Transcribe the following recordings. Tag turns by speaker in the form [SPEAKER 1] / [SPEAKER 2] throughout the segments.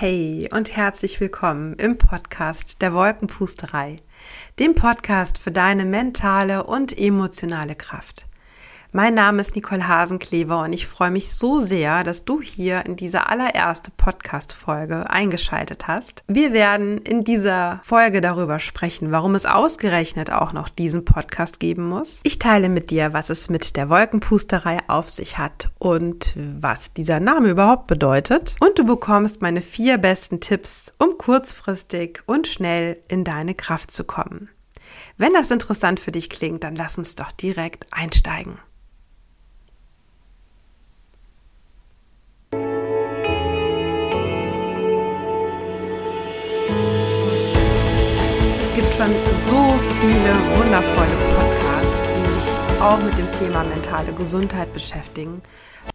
[SPEAKER 1] Hey und herzlich willkommen im Podcast der Wolkenpusterei, dem Podcast für deine mentale und emotionale Kraft. Mein Name ist Nicole Hasenklever und ich freue mich so sehr, dass du hier in diese allererste Podcast-Folge eingeschaltet hast. Wir werden in dieser Folge darüber sprechen, warum es ausgerechnet auch noch diesen Podcast geben muss. Ich teile mit dir, was es mit der Wolkenpusterei auf sich hat und was dieser Name überhaupt bedeutet. Und du bekommst meine vier besten Tipps, um kurzfristig und schnell in deine Kraft zu kommen. Wenn das interessant für dich klingt, dann lass uns doch direkt einsteigen. Schon so viele wundervolle Podcasts, die sich auch mit dem Thema mentale Gesundheit beschäftigen.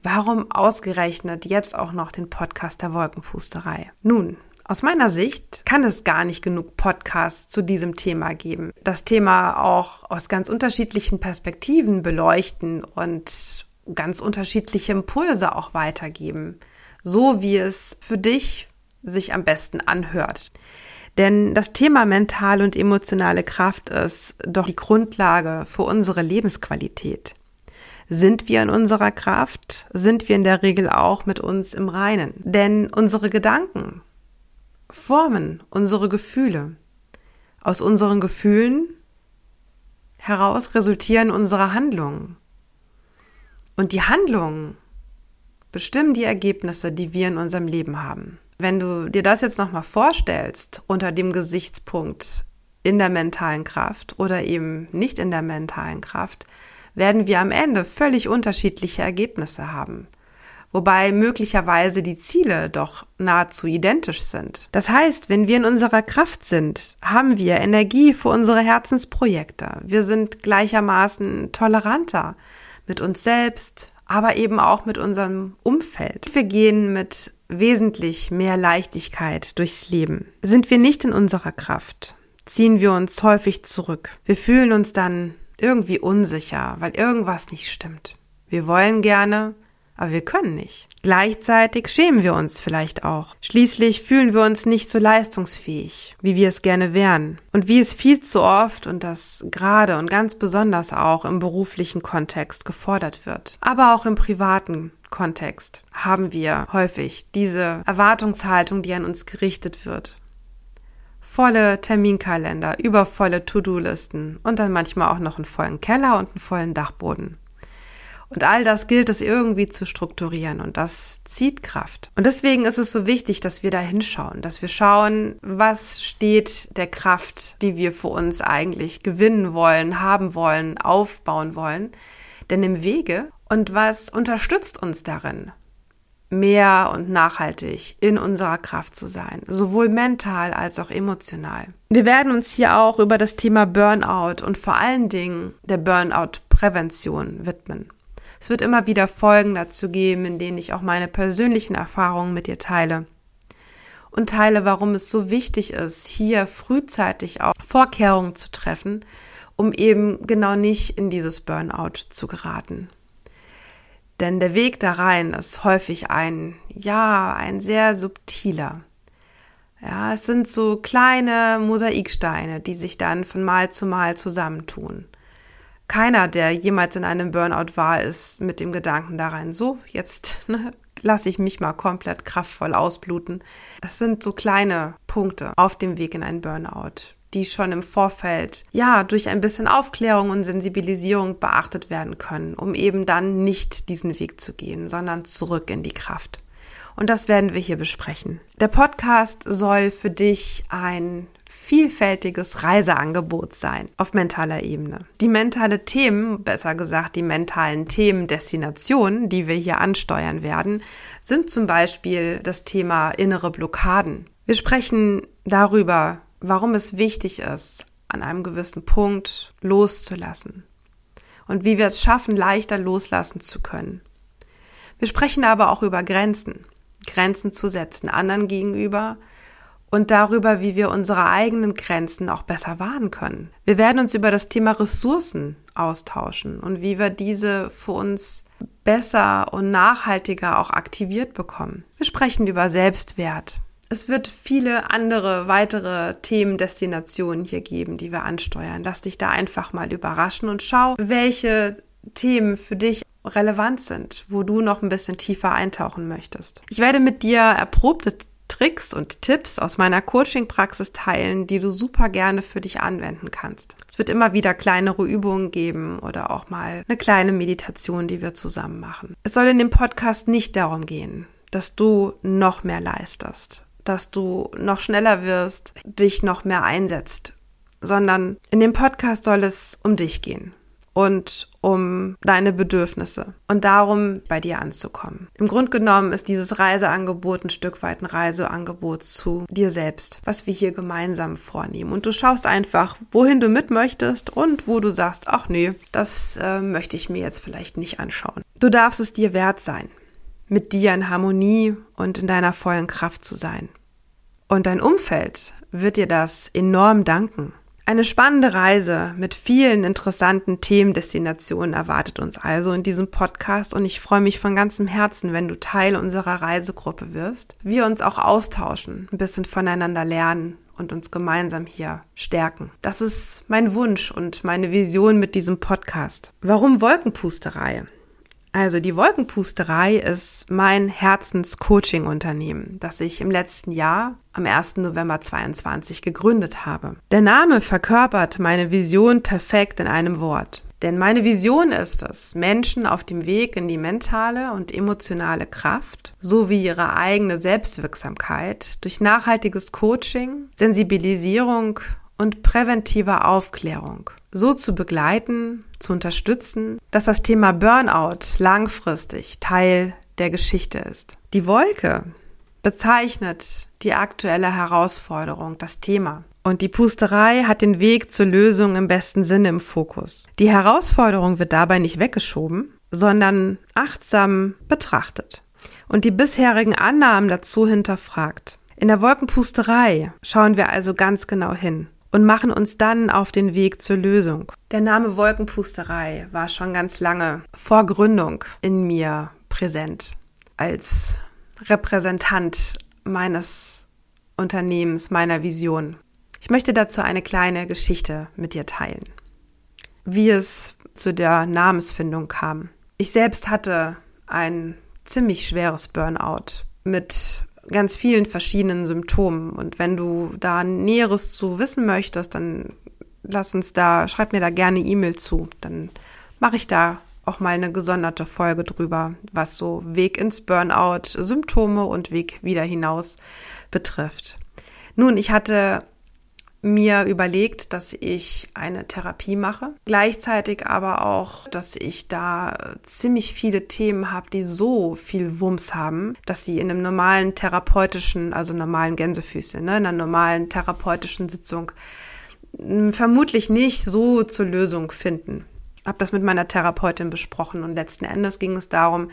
[SPEAKER 1] Warum ausgerechnet jetzt auch noch den Podcast der Wolkenpusterei? Nun, aus meiner Sicht kann es gar nicht genug Podcasts zu diesem Thema geben. Das Thema auch aus ganz unterschiedlichen Perspektiven beleuchten und ganz unterschiedliche Impulse auch weitergeben. So wie es für dich sich am besten anhört. Denn das Thema mentale und emotionale Kraft ist doch die Grundlage für unsere Lebensqualität. Sind wir in unserer Kraft, sind wir in der Regel auch mit uns im Reinen. Denn unsere Gedanken formen unsere Gefühle. Aus unseren Gefühlen heraus resultieren unsere Handlungen. Und die Handlungen bestimmen die Ergebnisse, die wir in unserem Leben haben. Wenn du dir das jetzt nochmal vorstellst unter dem Gesichtspunkt in der mentalen Kraft oder eben nicht in der mentalen Kraft, werden wir am Ende völlig unterschiedliche Ergebnisse haben. Wobei möglicherweise die Ziele doch nahezu identisch sind. Das heißt, wenn wir in unserer Kraft sind, haben wir Energie für unsere Herzensprojekte. Wir sind gleichermaßen toleranter mit uns selbst, aber eben auch mit unserem Umfeld. Wir gehen mit wesentlich mehr Leichtigkeit durchs Leben. Sind wir nicht in unserer Kraft, ziehen wir uns häufig zurück. Wir fühlen uns dann irgendwie unsicher, weil irgendwas nicht stimmt. Wir wollen gerne, aber wir können nicht. Gleichzeitig schämen wir uns vielleicht auch. Schließlich fühlen wir uns nicht so leistungsfähig, wie wir es gerne wären. Und wie es viel zu oft und das gerade und ganz besonders auch im beruflichen Kontext gefordert wird, aber auch im privaten Kontext haben wir häufig diese Erwartungshaltung, die an uns gerichtet wird. Volle Terminkalender, übervolle To-Do-Listen und dann manchmal auch noch einen vollen Keller und einen vollen Dachboden. Und all das gilt es irgendwie zu strukturieren und das zieht Kraft. Und deswegen ist es so wichtig, dass wir da hinschauen, dass wir schauen, was steht der Kraft, die wir für uns eigentlich gewinnen wollen, haben wollen, aufbauen wollen, denn im Wege und was unterstützt uns darin, mehr und nachhaltig in unserer Kraft zu sein, sowohl mental als auch emotional. Wir werden uns hier auch über das Thema Burnout und vor allen Dingen der Burnout-Prävention widmen. Es wird immer wieder Folgen dazu geben, in denen ich auch meine persönlichen Erfahrungen mit dir teile und teile, warum es so wichtig ist, hier frühzeitig auch Vorkehrungen zu treffen, um eben genau nicht in dieses Burnout zu geraten. Denn der Weg da rein ist häufig ein, ja, ein sehr subtiler. Ja, es sind so kleine Mosaiksteine, die sich dann von Mal zu Mal zusammentun. Keiner, der jemals in einem Burnout war, ist mit dem Gedanken da rein, so, jetzt ne, lasse ich mich mal komplett kraftvoll ausbluten. Es sind so kleine Punkte auf dem Weg in einen Burnout, die schon im Vorfeld, ja, durch ein bisschen Aufklärung und Sensibilisierung beachtet werden können, um eben dann nicht diesen Weg zu gehen, sondern zurück in die Kraft. Und das werden wir hier besprechen. Der Podcast soll für dich ein vielfältiges Reiseangebot sein auf mentaler Ebene. Die mentale Themen, besser gesagt die mentalen Themen Destinationen, die wir hier ansteuern werden, sind zum Beispiel das Thema innere Blockaden. Wir sprechen darüber, warum es wichtig ist, an einem gewissen Punkt loszulassen und wie wir es schaffen, leichter loslassen zu können. Wir sprechen aber auch über Grenzen, Grenzen zu setzen anderen gegenüber und darüber, wie wir unsere eigenen Grenzen auch besser wahren können. Wir werden uns über das Thema Ressourcen austauschen und wie wir diese für uns besser und nachhaltiger auch aktiviert bekommen. Wir sprechen über Selbstwert, Es wird viele andere weitere Themendestinationen hier geben, die wir ansteuern. Lass dich da einfach mal überraschen und schau, welche Themen für dich relevant sind, wo du noch ein bisschen tiefer eintauchen möchtest. Ich werde mit dir erprobte Tricks und Tipps aus meiner Coaching-Praxis teilen, die du super gerne für dich anwenden kannst. Es wird immer wieder kleinere Übungen geben oder auch mal eine kleine Meditation, die wir zusammen machen. Es soll in dem Podcast nicht darum gehen, dass du noch mehr leistest, dass du noch schneller wirst, dich noch mehr einsetzt, sondern in dem Podcast soll es um dich gehen und um deine Bedürfnisse und darum, bei dir anzukommen. Im Grunde genommen ist dieses Reiseangebot ein Stück weit ein Reiseangebot zu dir selbst, was wir hier gemeinsam vornehmen. Und du schaust einfach, wohin du mit möchtest und wo du sagst, ach nee, das äh, möchte ich mir jetzt vielleicht nicht anschauen. Du darfst es dir wert sein, mit dir in Harmonie und in deiner vollen Kraft zu sein. Und dein Umfeld wird dir das enorm danken. Eine spannende Reise mit vielen interessanten Themendestinationen erwartet uns also in diesem Podcast und ich freue mich von ganzem Herzen, wenn du Teil unserer Reisegruppe wirst. Wir uns auch austauschen, ein bisschen voneinander lernen und uns gemeinsam hier stärken. Das ist mein Wunsch und meine Vision mit diesem Podcast. Warum Wolkenpusterei? Also die Wolkenpusterei ist mein Herzens-Coaching-Unternehmen, das ich im letzten Jahr am 1. November 22 gegründet habe. Der Name verkörpert meine Vision perfekt in einem Wort. Denn meine Vision ist es, Menschen auf dem Weg in die mentale und emotionale Kraft sowie ihre eigene Selbstwirksamkeit durch nachhaltiges Coaching, Sensibilisierung und präventive Aufklärung so zu begleiten, zu unterstützen, dass das Thema Burnout langfristig Teil der Geschichte ist. Die Wolke bezeichnet die aktuelle Herausforderung, das Thema. Und die Pusterei hat den Weg zur Lösung im besten Sinne im Fokus. Die Herausforderung wird dabei nicht weggeschoben, sondern achtsam betrachtet und die bisherigen Annahmen dazu hinterfragt. In der Wolkenpusterei schauen wir also ganz genau hin und machen uns dann auf den Weg zur Lösung. Der Name Wolkenpusterei war schon ganz lange vor Gründung in mir präsent als Repräsentant meines Unternehmens, meiner Vision. Ich möchte dazu eine kleine Geschichte mit dir teilen, wie es zu der Namensfindung kam. Ich selbst hatte ein ziemlich schweres Burnout mit ganz vielen verschiedenen Symptomen. Und wenn du da Näheres zu wissen möchtest, dann lass uns da, schreib mir da gerne E-Mail zu. Dann mache ich da auch mal eine gesonderte Folge drüber, was so Weg ins Burnout, Symptome und Weg wieder hinaus betrifft. Nun, ich hatte mir überlegt, dass ich eine Therapie mache. Gleichzeitig aber auch, dass ich da ziemlich viele Themen habe, die so viel Wumms haben, dass sie in einem normalen therapeutischen, also normalen Gänsefüßchen, ne, in einer normalen therapeutischen Sitzung hm, vermutlich nicht so zur Lösung finden. Hab das mit meiner Therapeutin besprochen und letzten Endes ging es darum,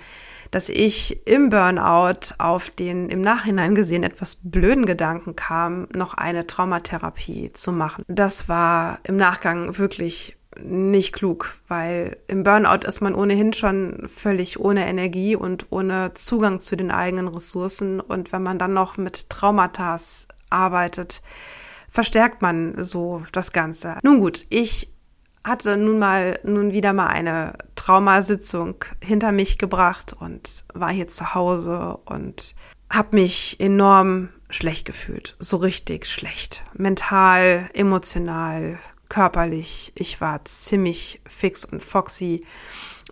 [SPEAKER 1] dass ich im Burnout auf den im Nachhinein gesehen etwas blöden Gedanken kam, noch eine Traumatherapie zu machen. Das war im Nachgang wirklich nicht klug, weil im Burnout ist man ohnehin schon völlig ohne Energie und ohne Zugang zu den eigenen Ressourcen. Und wenn man dann noch mit Traumata arbeitet, verstärkt man so das Ganze. Nun gut, ich hatte nun mal, nun wieder mal eine Traumasitzung hinter mich gebracht und war hier zu Hause und habe mich enorm schlecht gefühlt, so richtig schlecht, mental, emotional, körperlich. Ich war ziemlich fix und foxy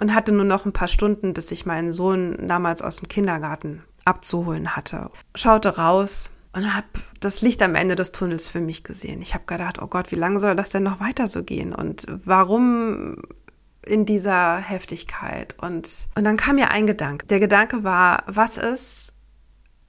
[SPEAKER 1] und hatte nur noch ein paar Stunden, bis ich meinen Sohn damals aus dem Kindergarten abzuholen hatte. Schaute raus und habe das Licht am Ende des Tunnels für mich gesehen. Ich habe gedacht, oh Gott, wie lange soll das denn noch weiter so gehen? Und warum in dieser Heftigkeit? Und, und dann kam mir ein Gedanke. Der Gedanke war, was ist,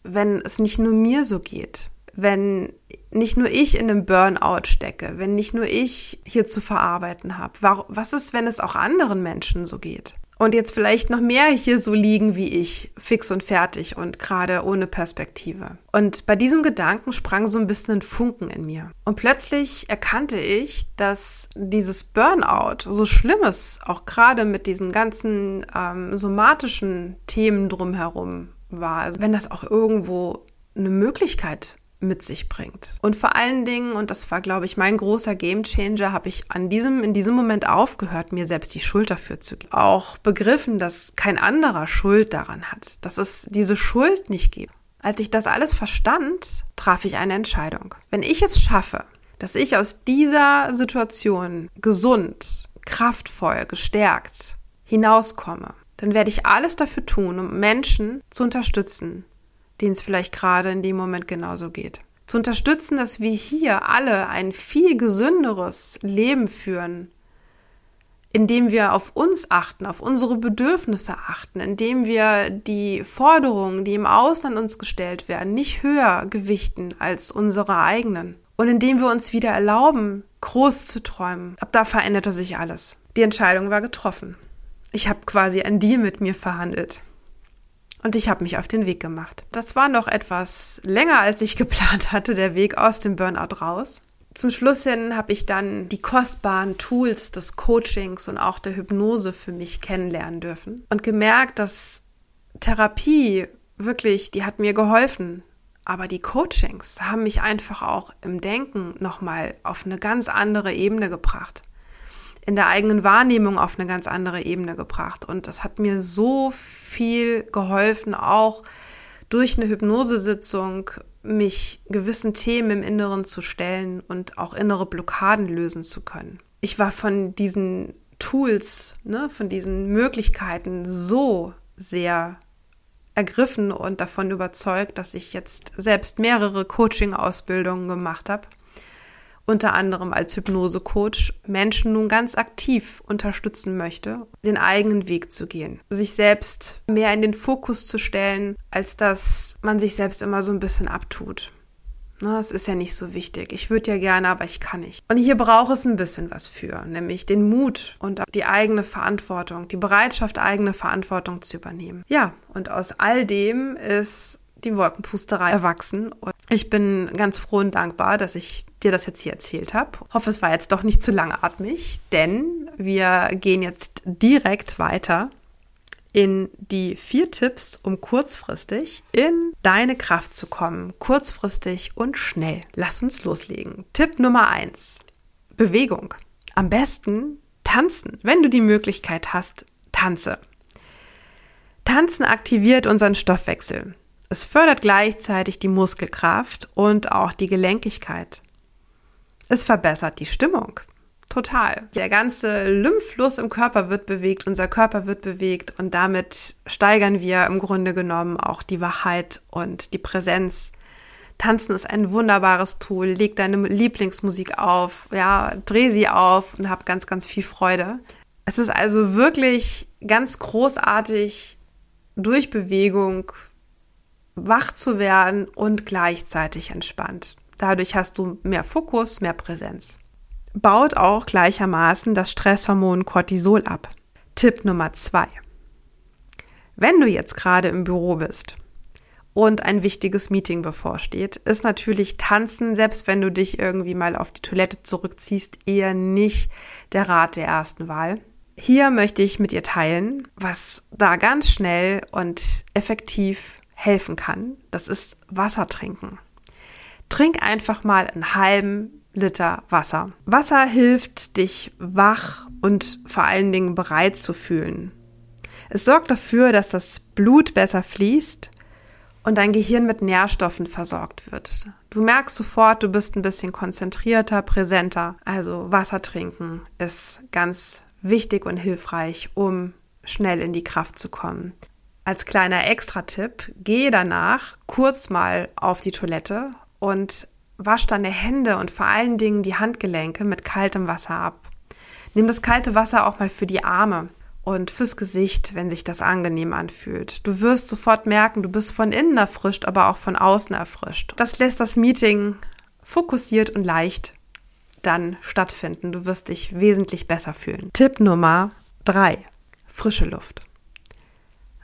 [SPEAKER 1] wenn es nicht nur mir so geht? Wenn nicht nur ich in einem Burnout stecke, wenn nicht nur ich hier zu verarbeiten habe? Was ist, wenn es auch anderen Menschen so geht? Und jetzt vielleicht noch mehr hier so liegen wie ich, fix und fertig und gerade ohne Perspektive. Und bei diesem Gedanken sprang so ein bisschen ein Funken in mir. Und plötzlich erkannte ich, dass dieses Burnout, so schlimmes, auch gerade mit diesen ganzen ähm, somatischen Themen drumherum war, also wenn das auch irgendwo eine Möglichkeit mit sich bringt. Und vor allen Dingen, und das war, glaube ich, mein großer Gamechanger, habe ich an diesem, in diesem Moment aufgehört, mir selbst die Schuld dafür zu geben. Auch begriffen, dass kein anderer Schuld daran hat, dass es diese Schuld nicht gibt. Als ich das alles verstand, traf ich eine Entscheidung. Wenn ich es schaffe, dass ich aus dieser Situation gesund, kraftvoll, gestärkt hinauskomme, dann werde ich alles dafür tun, um Menschen zu unterstützen, denen es vielleicht gerade in dem Moment genauso geht. Zu unterstützen, dass wir hier alle ein viel gesünderes Leben führen, indem wir auf uns achten, auf unsere Bedürfnisse achten, indem wir die Forderungen, die im Ausland uns gestellt werden, nicht höher gewichten als unsere eigenen. Und indem wir uns wieder erlauben, groß zu träumen. Ab da veränderte sich alles. Die Entscheidung war getroffen. Ich habe quasi ein Deal mit mir verhandelt. Und ich habe mich auf den Weg gemacht. Das war noch etwas länger, als ich geplant hatte, der Weg aus dem Burnout raus. Zum Schluss hin habe ich dann die kostbaren Tools des Coachings und auch der Hypnose für mich kennenlernen dürfen und gemerkt, dass Therapie wirklich, die hat mir geholfen. Aber die Coachings haben mich einfach auch im Denken nochmal auf eine ganz andere Ebene gebracht in der eigenen Wahrnehmung auf eine ganz andere Ebene gebracht. Und das hat mir so viel geholfen, auch durch eine Hypnosesitzung mich gewissen Themen im Inneren zu stellen und auch innere Blockaden lösen zu können. Ich war von diesen Tools, ne, von diesen Möglichkeiten so sehr ergriffen und davon überzeugt, dass ich jetzt selbst mehrere Coaching-Ausbildungen gemacht habe unter anderem als Hypnosecoach Menschen nun ganz aktiv unterstützen möchte, den eigenen Weg zu gehen, sich selbst mehr in den Fokus zu stellen, als dass man sich selbst immer so ein bisschen abtut. Das ist ja nicht so wichtig. Ich würde ja gerne, aber ich kann nicht. Und hier braucht es ein bisschen was für, nämlich den Mut und die eigene Verantwortung, die Bereitschaft, eigene Verantwortung zu übernehmen. Ja, und aus all dem ist die Wolkenpusterei erwachsen. Und ich bin ganz froh und dankbar, dass ich dir das jetzt hier erzählt habe. Hoffe, es war jetzt doch nicht zu langatmig, denn wir gehen jetzt direkt weiter in die vier Tipps, um kurzfristig in deine Kraft zu kommen. Kurzfristig und schnell. Lass uns loslegen. Tipp Nummer eins: Bewegung. Am besten tanzen. Wenn du die Möglichkeit hast, tanze. Tanzen aktiviert unseren Stoffwechsel. Es fördert gleichzeitig die Muskelkraft und auch die Gelenkigkeit. Es verbessert die Stimmung. Total. Der ganze Lymphfluss im Körper wird bewegt, unser Körper wird bewegt und damit steigern wir im Grunde genommen auch die Wachheit und die Präsenz. Tanzen ist ein wunderbares Tool. Leg deine Lieblingsmusik auf, ja, dreh sie auf und hab ganz, ganz viel Freude. Es ist also wirklich ganz großartig durch Bewegung wach zu werden und gleichzeitig entspannt. Dadurch hast du mehr Fokus, mehr Präsenz. Baut auch gleichermaßen das Stresshormon Cortisol ab. Tipp Nummer zwei. Wenn du jetzt gerade im Büro bist und ein wichtiges Meeting bevorsteht, ist natürlich Tanzen, selbst wenn du dich irgendwie mal auf die Toilette zurückziehst, eher nicht der Rat der ersten Wahl. Hier möchte ich mit dir teilen, was da ganz schnell und effektiv helfen kann, das ist Wasser trinken. Trink einfach mal einen halben Liter Wasser. Wasser hilft dich wach und vor allen Dingen bereit zu fühlen. Es sorgt dafür, dass das Blut besser fließt und dein Gehirn mit Nährstoffen versorgt wird. Du merkst sofort, du bist ein bisschen konzentrierter, präsenter. Also Wasser trinken ist ganz wichtig und hilfreich, um schnell in die Kraft zu kommen. Als kleiner Extra-Tipp, gehe danach kurz mal auf die Toilette und wasch deine Hände und vor allen Dingen die Handgelenke mit kaltem Wasser ab. Nimm das kalte Wasser auch mal für die Arme und fürs Gesicht, wenn sich das angenehm anfühlt. Du wirst sofort merken, du bist von innen erfrischt, aber auch von außen erfrischt. Das lässt das Meeting fokussiert und leicht dann stattfinden. Du wirst dich wesentlich besser fühlen. Tipp Nummer drei: Frische Luft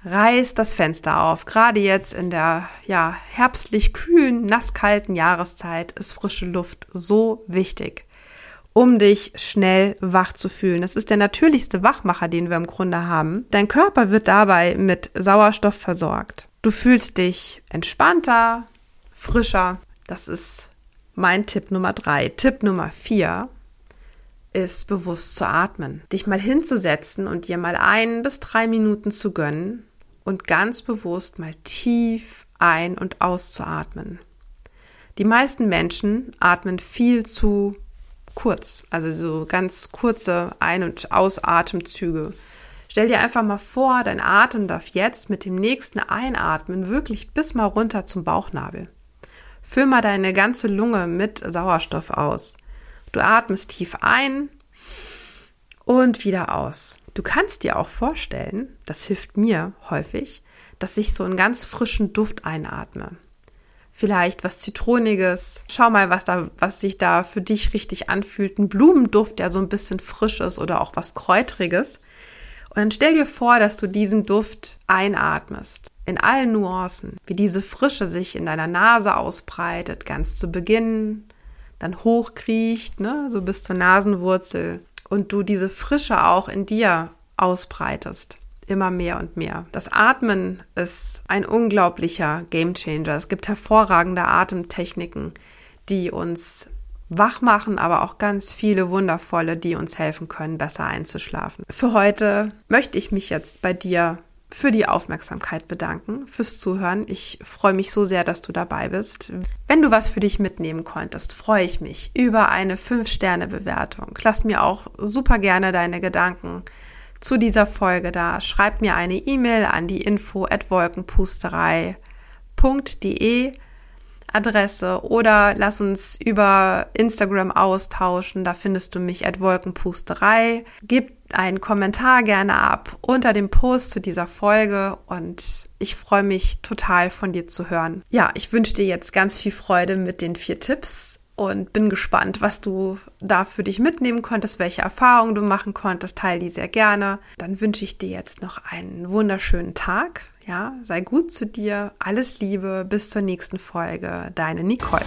[SPEAKER 1] reiß das Fenster auf. Gerade jetzt in der ja herbstlich kühlen, nasskalten Jahreszeit ist frische Luft so wichtig, um dich schnell wach zu fühlen. Das ist der natürlichste Wachmacher, den wir im Grunde haben. Dein Körper wird dabei mit Sauerstoff versorgt. Du fühlst dich entspannter, frischer. Das ist mein Tipp Nummer drei. Tipp Nummer vier ist bewusst zu atmen. Dich mal hinzusetzen und dir mal ein bis drei Minuten zu gönnen und ganz bewusst mal tief ein- und auszuatmen. Die meisten Menschen atmen viel zu kurz, also so ganz kurze Ein- und Ausatemzüge. Stell dir einfach mal vor, dein Atem darf jetzt mit dem nächsten Einatmen wirklich bis mal runter zum Bauchnabel. Füll mal deine ganze Lunge mit Sauerstoff aus. Du atmest tief ein und wieder aus. Du kannst dir auch vorstellen, das hilft mir häufig, dass ich so einen ganz frischen Duft einatme. Vielleicht was Zitroniges. Schau mal, was da, was sich da für dich richtig anfühlt. Ein Blumenduft, der so ein bisschen frisch ist oder auch was Kräutriges. Und dann stell dir vor, dass du diesen Duft einatmest. In allen Nuancen, wie diese Frische sich in deiner Nase ausbreitet, ganz zu Beginn, dann hochkriecht, ne, so bis zur Nasenwurzel. Und du diese Frische auch in dir ausbreitest. Immer mehr und mehr. Das Atmen ist ein unglaublicher Gamechanger. Es gibt hervorragende Atemtechniken, die uns wach machen, aber auch ganz viele wundervolle, die uns helfen können, besser einzuschlafen. Für heute möchte ich mich jetzt bei dir für die Aufmerksamkeit bedanken, fürs Zuhören. Ich freue mich so sehr, dass du dabei bist. Wenn du was für dich mitnehmen konntest, freue ich mich über eine 5-Sterne-Bewertung. Lass mir auch super gerne deine Gedanken zu dieser Folge da. Schreib mir eine E-Mail an die info at wolkenpusterei.de Adresse oder lass uns über Instagram austauschen. Da findest du mich at Wolkenpusterei. Gib einen Kommentar gerne ab unter dem Post zu dieser Folge und ich freue mich total von dir zu hören. Ja, ich wünsche dir jetzt ganz viel Freude mit den vier Tipps und bin gespannt, was du da für dich mitnehmen konntest, welche Erfahrungen du machen konntest. Teil die sehr gerne. Dann wünsche ich dir jetzt noch einen wunderschönen Tag. Ja, sei gut zu dir. Alles Liebe. Bis zur nächsten Folge. Deine Nicole.